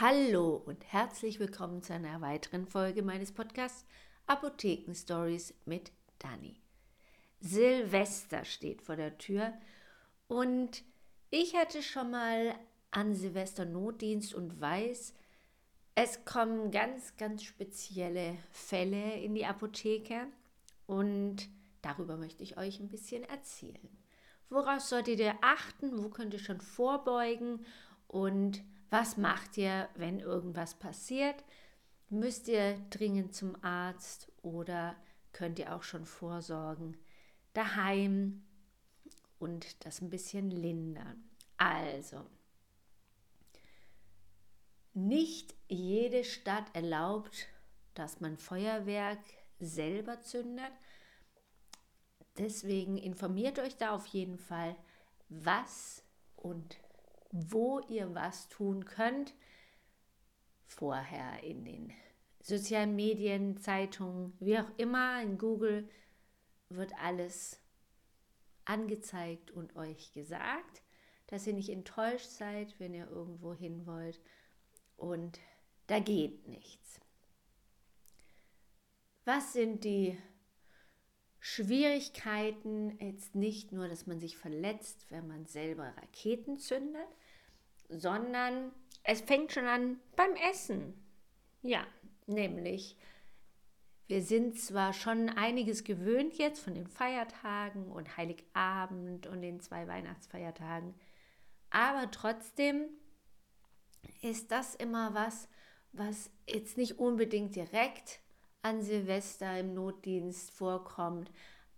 Hallo und herzlich willkommen zu einer weiteren Folge meines Podcasts Apotheken Stories mit Dani. Silvester steht vor der Tür und ich hatte schon mal an Silvester Notdienst und weiß, es kommen ganz, ganz spezielle Fälle in die Apotheke und darüber möchte ich euch ein bisschen erzählen. Woraus solltet ihr achten? Wo könnt ihr schon vorbeugen? Und was macht ihr, wenn irgendwas passiert? Müsst ihr dringend zum Arzt oder könnt ihr auch schon vorsorgen daheim und das ein bisschen lindern? Also, nicht jede Stadt erlaubt, dass man Feuerwerk selber zündet. Deswegen informiert euch da auf jeden Fall, was und wo ihr was tun könnt. Vorher in den sozialen Medien, Zeitungen, wie auch immer, in Google wird alles angezeigt und euch gesagt, dass ihr nicht enttäuscht seid, wenn ihr irgendwo hin wollt. Und da geht nichts. Was sind die Schwierigkeiten? Jetzt nicht nur, dass man sich verletzt, wenn man selber Raketen zündet, sondern es fängt schon an beim Essen. Ja, nämlich, wir sind zwar schon einiges gewöhnt jetzt von den Feiertagen und Heiligabend und den zwei Weihnachtsfeiertagen, aber trotzdem ist das immer was, was jetzt nicht unbedingt direkt an Silvester im Notdienst vorkommt.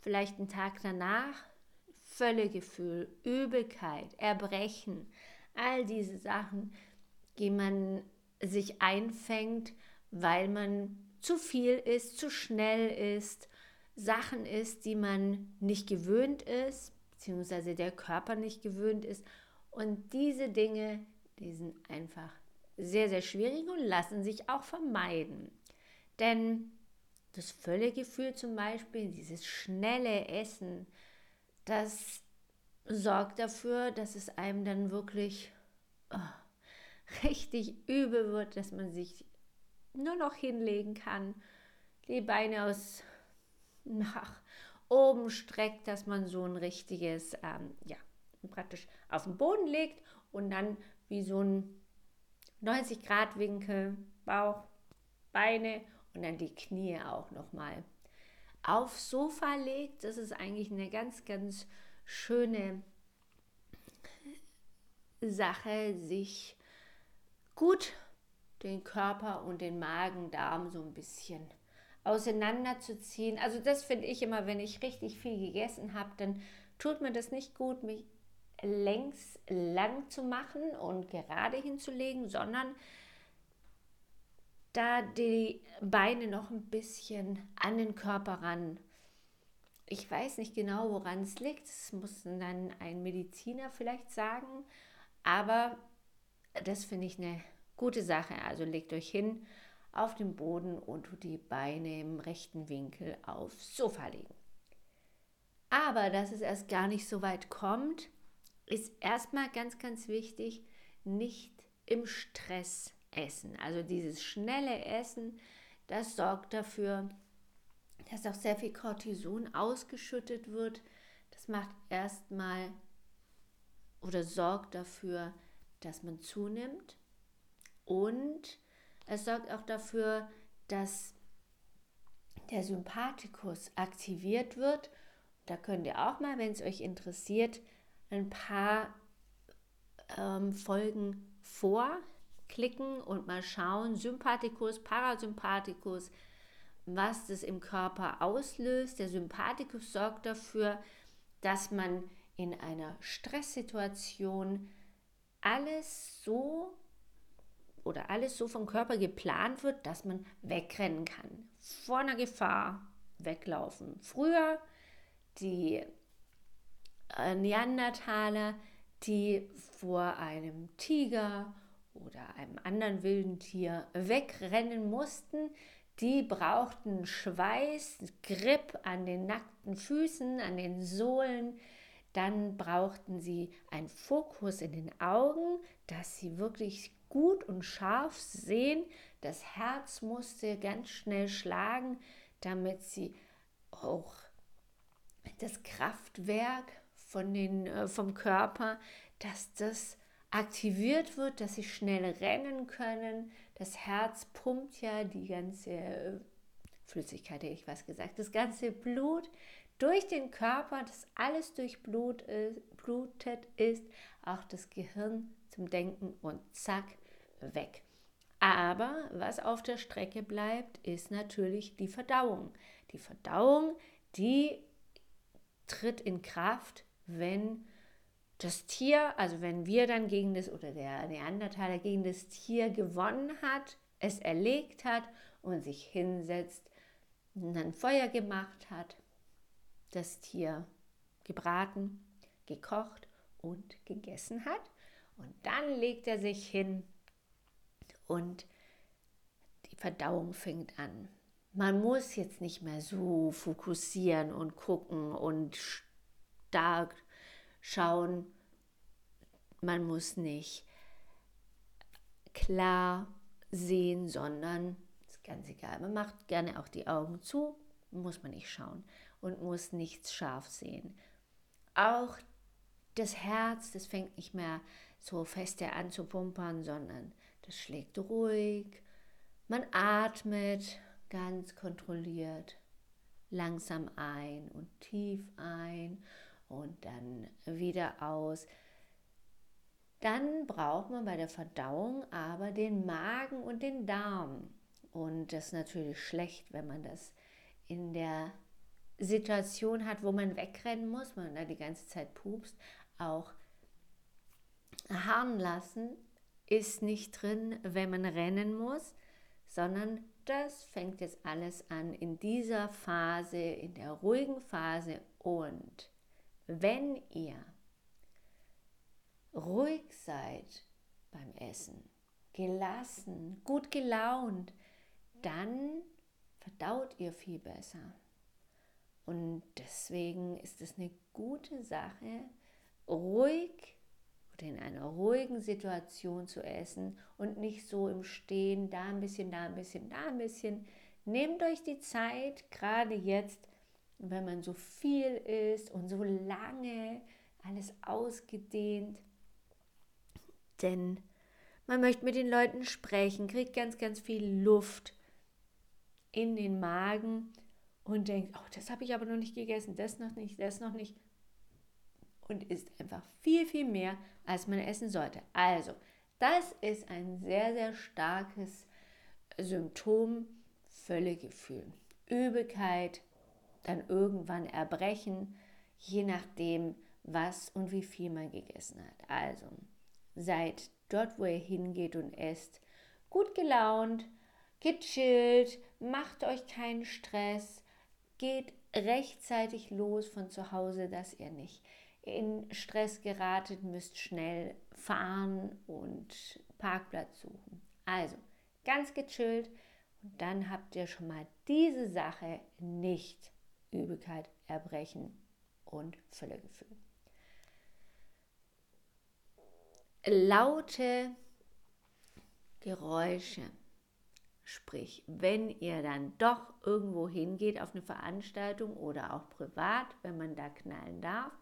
Vielleicht einen Tag danach Völlegefühl, Übelkeit, Erbrechen, all diese Sachen, die man sich einfängt, weil man zu viel ist, zu schnell ist, Sachen ist, die man nicht gewöhnt ist, beziehungsweise der Körper nicht gewöhnt ist. Und diese Dinge, die sind einfach sehr, sehr schwierig und lassen sich auch vermeiden. Denn das Völlegefühl zum Beispiel, dieses schnelle Essen, das sorgt dafür, dass es einem dann wirklich oh, richtig übel wird, dass man sich nur noch hinlegen kann, die Beine aus nach oben streckt, dass man so ein richtiges, ähm, ja, praktisch auf den Boden legt und dann wie so ein 90 Grad Winkel, Bauch, Beine und dann die Knie auch nochmal aufs Sofa legt. Das ist eigentlich eine ganz, ganz schöne Sache, sich gut den Körper und den Magen-Darm so ein bisschen auseinanderzuziehen. Also das finde ich immer, wenn ich richtig viel gegessen habe, dann tut mir das nicht gut, mich längs lang zu machen und gerade hinzulegen, sondern da die Beine noch ein bisschen an den Körper ran ich weiß nicht genau, woran es liegt. Das muss dann ein Mediziner vielleicht sagen. Aber das finde ich eine gute Sache. Also legt euch hin auf den Boden und die Beine im rechten Winkel aufs Sofa legen. Aber dass es erst gar nicht so weit kommt, ist erstmal ganz, ganz wichtig, nicht im Stress essen. Also dieses schnelle Essen, das sorgt dafür, dass auch sehr viel Cortison ausgeschüttet wird. Das macht erstmal oder sorgt dafür, dass man zunimmt. Und es sorgt auch dafür, dass der Sympathikus aktiviert wird. Da könnt ihr auch mal, wenn es euch interessiert, ein paar ähm, Folgen vorklicken und mal schauen. Sympathikus, Parasympathikus, was das im Körper auslöst. Der Sympathikus sorgt dafür, dass man in einer Stresssituation alles so oder alles so vom Körper geplant wird, dass man wegrennen kann. Vor einer Gefahr weglaufen. Früher die äh, Neandertaler, die vor einem Tiger oder einem anderen wilden Tier wegrennen mussten, die brauchten Schweiß, Grip an den nackten Füßen, an den Sohlen. Dann brauchten sie einen Fokus in den Augen, dass sie wirklich gut und scharf sehen. Das Herz musste ganz schnell schlagen, damit sie auch das Kraftwerk von den, äh, vom Körper, dass das aktiviert wird, dass sie schnell rennen können. Das Herz pumpt ja die ganze äh, Flüssigkeit, hätte ich was gesagt, das ganze Blut durch den Körper, das alles durchblutet ist, auch das Gehirn zum Denken und zack, weg. Aber was auf der Strecke bleibt, ist natürlich die Verdauung. Die Verdauung, die tritt in Kraft, wenn das Tier, also wenn wir dann gegen das oder der Neandertaler gegen das Tier gewonnen hat, es erlegt hat und sich hinsetzt, und dann Feuer gemacht hat, das Tier gebraten, gekocht und gegessen hat. Und dann legt er sich hin und die Verdauung fängt an. Man muss jetzt nicht mehr so fokussieren und gucken und stark schauen. Man muss nicht klar sehen, sondern ist ganz egal. Man macht gerne auch die Augen zu, muss man nicht schauen und muss nichts scharf sehen. Auch das Herz, das fängt nicht mehr so feste an zu pumpern, sondern das schlägt ruhig. Man atmet ganz kontrolliert langsam ein und tief ein und dann wieder aus. Dann braucht man bei der Verdauung aber den Magen und den Darm. Und das ist natürlich schlecht, wenn man das in der Situation hat, wo man wegrennen muss, man da die ganze Zeit pupst, auch harren lassen ist nicht drin, wenn man rennen muss, sondern das fängt jetzt alles an in dieser Phase, in der ruhigen Phase. Und wenn ihr ruhig seid beim Essen, gelassen, gut gelaunt, dann verdaut ihr viel besser. Und deswegen ist es eine gute Sache, ruhig oder in einer ruhigen Situation zu essen und nicht so im Stehen, da ein bisschen, da ein bisschen, da ein bisschen. Nehmt euch die Zeit, gerade jetzt, wenn man so viel ist und so lange, alles ausgedehnt, denn man möchte mit den Leuten sprechen, kriegt ganz, ganz viel Luft in den Magen und denkt, oh, das habe ich aber noch nicht gegessen, das noch nicht, das noch nicht. Und isst einfach viel, viel mehr, als man essen sollte. Also, das ist ein sehr, sehr starkes Symptom, Völlegefühl. Übelkeit, dann irgendwann Erbrechen, je nachdem, was und wie viel man gegessen hat. Also, seid dort, wo ihr hingeht und esst, gut gelaunt, gechillt, macht euch keinen Stress, geht rechtzeitig los von zu Hause, dass ihr nicht in Stress geratet, müsst schnell fahren und Parkplatz suchen. Also ganz gechillt und dann habt ihr schon mal diese Sache nicht Übelkeit, Erbrechen und Völlegefühl. Laute Geräusche. Sprich, wenn ihr dann doch irgendwo hingeht auf eine Veranstaltung oder auch privat, wenn man da knallen darf,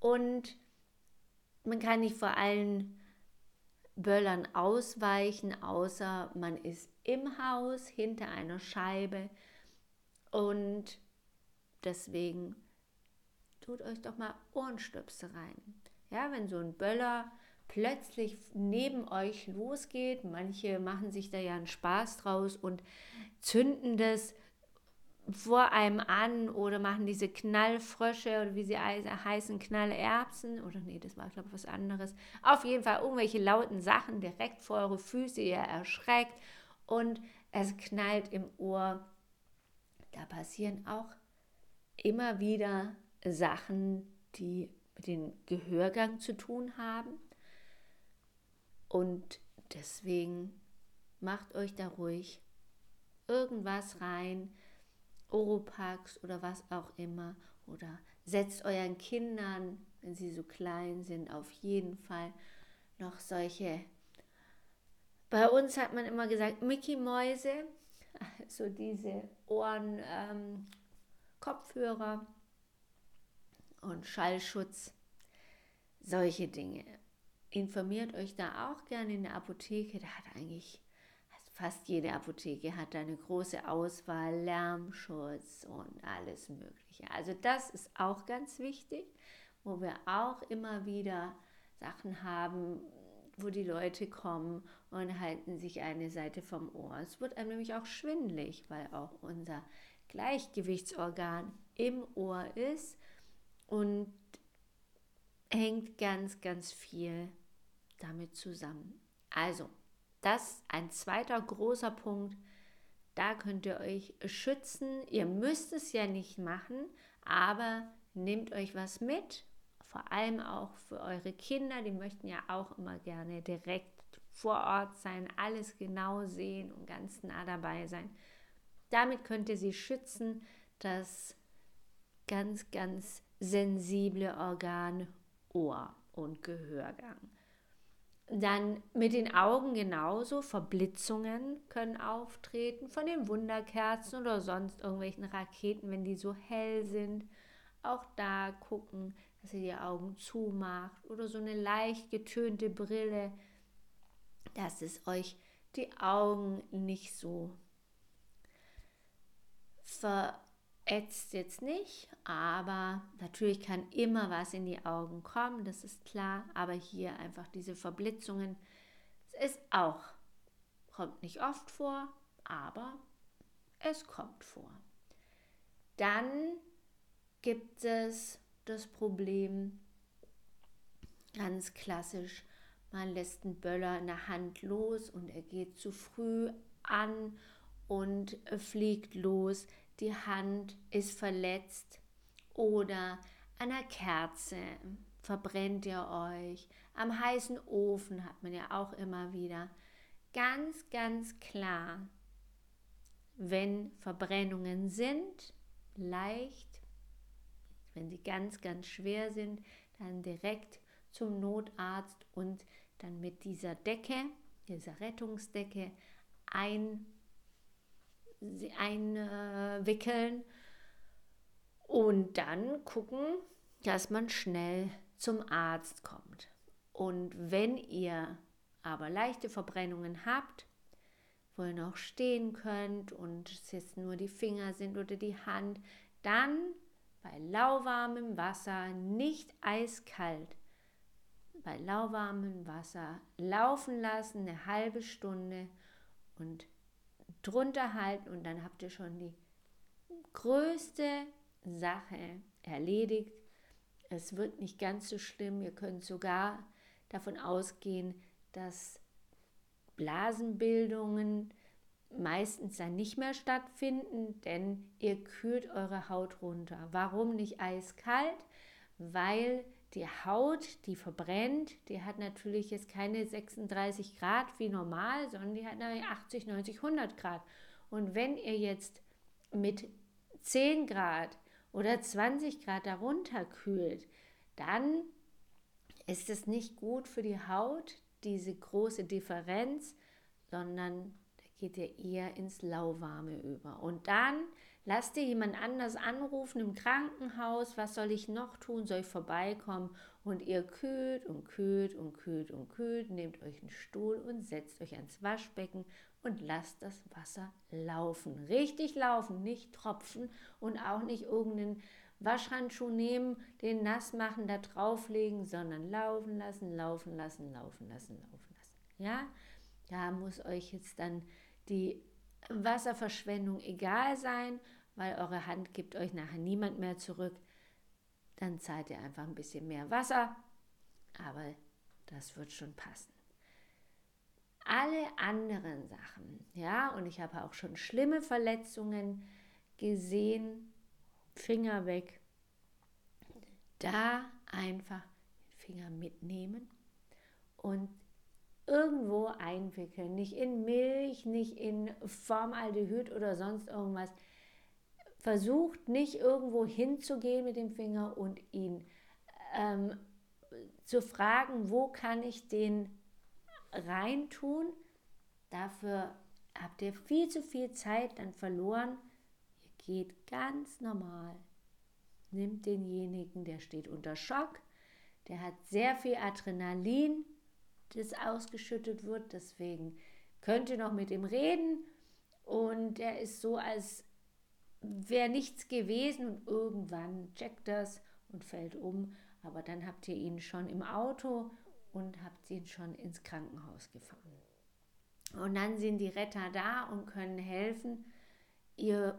und man kann nicht vor allen Böllern ausweichen, außer man ist im Haus hinter einer Scheibe. Und deswegen tut euch doch mal Ohrenstöpsel rein. Ja, wenn so ein Böller plötzlich neben euch losgeht. Manche machen sich da ja einen Spaß draus und zünden das vor einem an oder machen diese Knallfrösche oder wie sie heißen, Knallerbsen oder nee, das war glaube ich was anderes. Auf jeden Fall irgendwelche lauten Sachen direkt vor eure Füße, ihr erschreckt und es knallt im Ohr. Da passieren auch immer wieder Sachen, die mit dem Gehörgang zu tun haben. Und deswegen macht euch da ruhig irgendwas rein, Oropax oder was auch immer. Oder setzt euren Kindern, wenn sie so klein sind, auf jeden Fall noch solche bei uns hat man immer gesagt, Mickey-Mäuse, so diese Ohren, ähm, Kopfhörer und Schallschutz, solche Dinge. Informiert euch da auch gerne in der Apotheke, da hat eigentlich fast jede Apotheke hat eine große Auswahl, Lärmschutz und alles Mögliche. Also das ist auch ganz wichtig, wo wir auch immer wieder Sachen haben, wo die Leute kommen und halten sich eine Seite vom Ohr. Es wird einem nämlich auch schwindlig, weil auch unser Gleichgewichtsorgan im Ohr ist und hängt ganz, ganz viel damit zusammen. Also, das ist ein zweiter großer Punkt. Da könnt ihr euch schützen. Ihr müsst es ja nicht machen, aber nehmt euch was mit. Vor allem auch für eure Kinder. Die möchten ja auch immer gerne direkt vor Ort sein, alles genau sehen und ganz nah dabei sein. Damit könnt ihr sie schützen, das ganz, ganz sensible Organ Ohr und Gehörgang. Dann mit den Augen genauso. Verblitzungen können auftreten von den Wunderkerzen oder sonst irgendwelchen Raketen, wenn die so hell sind. Auch da gucken, dass ihr die Augen zumacht oder so eine leicht getönte Brille, dass es euch die Augen nicht so ver ätzt jetzt nicht, aber natürlich kann immer was in die Augen kommen, das ist klar. Aber hier einfach diese Verblitzungen, es ist auch, kommt nicht oft vor, aber es kommt vor. Dann gibt es das Problem, ganz klassisch, man lässt einen Böller in der Hand los und er geht zu früh an und fliegt los. Die Hand ist verletzt oder an der Kerze. Verbrennt ihr euch, am heißen Ofen hat man ja auch immer wieder. Ganz, ganz klar, wenn Verbrennungen sind, leicht, wenn sie ganz, ganz schwer sind, dann direkt zum Notarzt und dann mit dieser Decke, dieser Rettungsdecke ein einwickeln und dann gucken, dass man schnell zum Arzt kommt. Und wenn ihr aber leichte Verbrennungen habt, wo ihr noch stehen könnt und es jetzt nur die Finger sind oder die Hand, dann bei lauwarmem Wasser, nicht eiskalt, bei lauwarmem Wasser laufen lassen, eine halbe Stunde und drunter halten und dann habt ihr schon die größte Sache erledigt. Es wird nicht ganz so schlimm. Ihr könnt sogar davon ausgehen, dass Blasenbildungen meistens dann nicht mehr stattfinden, denn ihr kühlt eure Haut runter. Warum nicht eiskalt? Weil die Haut, die verbrennt, die hat natürlich jetzt keine 36 Grad wie normal, sondern die hat 80, 90, 100 Grad. Und wenn ihr jetzt mit 10 Grad oder 20 Grad darunter kühlt, dann ist es nicht gut für die Haut, diese große Differenz, sondern da geht ihr eher ins Lauwarme über. Und dann Lass dir jemand anders anrufen im Krankenhaus. Was soll ich noch tun? Soll ich vorbeikommen? Und ihr kühlt und kühlt und kühlt und kühlt. Nehmt euch einen Stuhl und setzt euch ans Waschbecken und lasst das Wasser laufen. Richtig laufen, nicht tropfen und auch nicht irgendeinen Waschhandschuh nehmen, den nass machen, da drauflegen, sondern laufen lassen, laufen lassen, laufen lassen, laufen lassen. Ja, da muss euch jetzt dann die Wasserverschwendung egal sein weil eure Hand gibt euch nachher niemand mehr zurück. Dann zahlt ihr einfach ein bisschen mehr Wasser, aber das wird schon passen. Alle anderen Sachen, ja, und ich habe auch schon schlimme Verletzungen gesehen, Finger weg, da einfach Finger mitnehmen und irgendwo einwickeln, nicht in Milch, nicht in Formaldehyd oder sonst irgendwas versucht nicht irgendwo hinzugehen mit dem Finger und ihn ähm, zu fragen, wo kann ich den reintun, Dafür habt ihr viel zu viel Zeit dann verloren. Ihr geht ganz normal. Nimmt denjenigen, der steht unter Schock, der hat sehr viel Adrenalin, das ausgeschüttet wird, deswegen könnt ihr noch mit ihm reden und er ist so, als wäre nichts gewesen und irgendwann checkt das und fällt um, aber dann habt ihr ihn schon im Auto und habt ihn schon ins Krankenhaus gefahren. Und dann sind die Retter da und können helfen. Ihr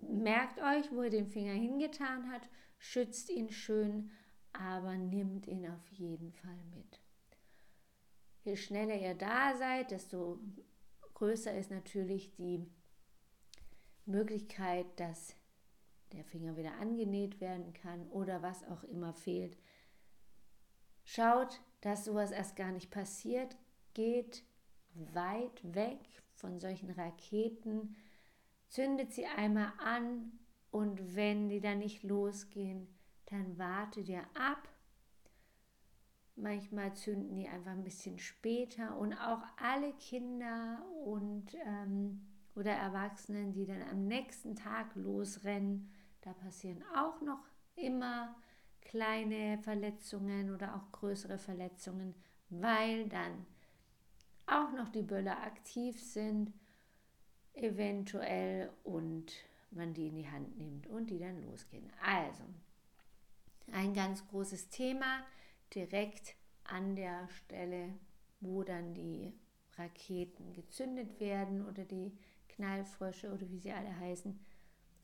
merkt euch, wo ihr den Finger hingetan hat, schützt ihn schön, aber nimmt ihn auf jeden Fall mit. Je schneller ihr da seid, desto größer ist natürlich die Möglichkeit, dass der Finger wieder angenäht werden kann oder was auch immer fehlt. Schaut, dass sowas erst gar nicht passiert. Geht weit weg von solchen Raketen, zündet sie einmal an und wenn die dann nicht losgehen, dann wartet ihr ab. Manchmal zünden die einfach ein bisschen später und auch alle Kinder und ähm, oder Erwachsenen, die dann am nächsten Tag losrennen, da passieren auch noch immer kleine Verletzungen oder auch größere Verletzungen, weil dann auch noch die Böller aktiv sind, eventuell und man die in die Hand nimmt und die dann losgehen. Also, ein ganz großes Thema direkt an der Stelle, wo dann die Raketen gezündet werden oder die Knallfrösche oder wie sie alle heißen.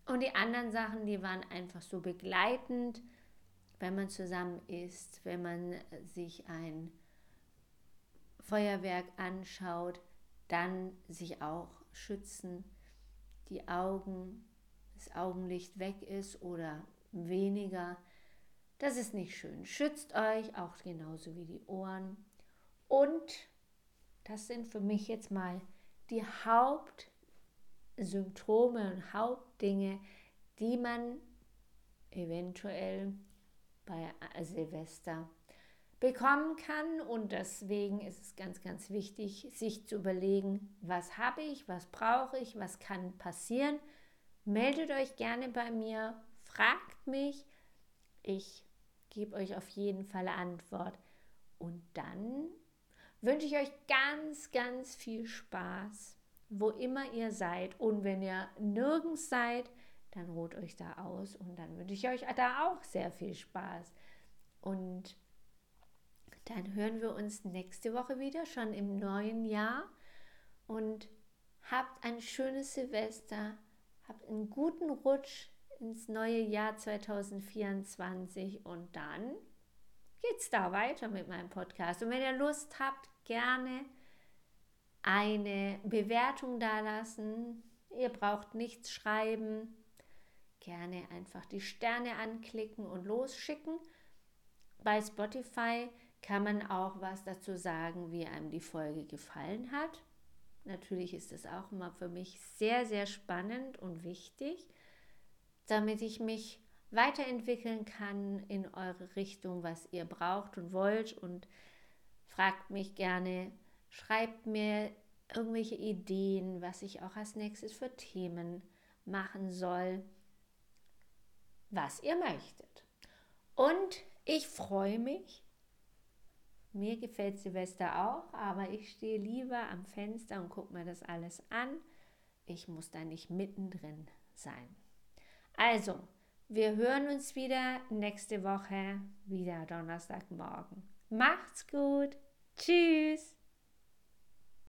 Und die anderen Sachen, die waren einfach so begleitend, wenn man zusammen isst, wenn man sich ein Feuerwerk anschaut, dann sich auch schützen, die Augen, das Augenlicht weg ist oder weniger. Das ist nicht schön. Schützt euch auch genauso wie die Ohren. Und das sind für mich jetzt mal die Hauptsymptome und Hauptdinge, die man eventuell bei Silvester bekommen kann. Und deswegen ist es ganz, ganz wichtig, sich zu überlegen, was habe ich, was brauche ich, was kann passieren. Meldet euch gerne bei mir, fragt mich. Ich gebe euch auf jeden Fall Antwort. Und dann wünsche ich euch ganz, ganz viel Spaß, wo immer ihr seid. Und wenn ihr nirgends seid, dann ruht euch da aus und dann wünsche ich euch da auch sehr viel Spaß. Und dann hören wir uns nächste Woche wieder, schon im neuen Jahr. Und habt ein schönes Silvester, habt einen guten Rutsch ins neue Jahr 2024 und dann geht's da weiter mit meinem Podcast. Und wenn ihr Lust habt, gerne eine Bewertung dalassen. Ihr braucht nichts schreiben. Gerne einfach die Sterne anklicken und losschicken. Bei Spotify kann man auch was dazu sagen, wie einem die Folge gefallen hat. Natürlich ist es auch immer für mich sehr, sehr spannend und wichtig, damit ich mich weiterentwickeln kann in eure Richtung, was ihr braucht und wollt. Und fragt mich gerne, schreibt mir irgendwelche Ideen, was ich auch als nächstes für Themen machen soll, was ihr möchtet. Und ich freue mich, mir gefällt Silvester auch, aber ich stehe lieber am Fenster und gucke mir das alles an. Ich muss da nicht mittendrin sein. Also, wir hören uns wieder nächste Woche, wieder Donnerstagmorgen. Macht's gut. Tschüss.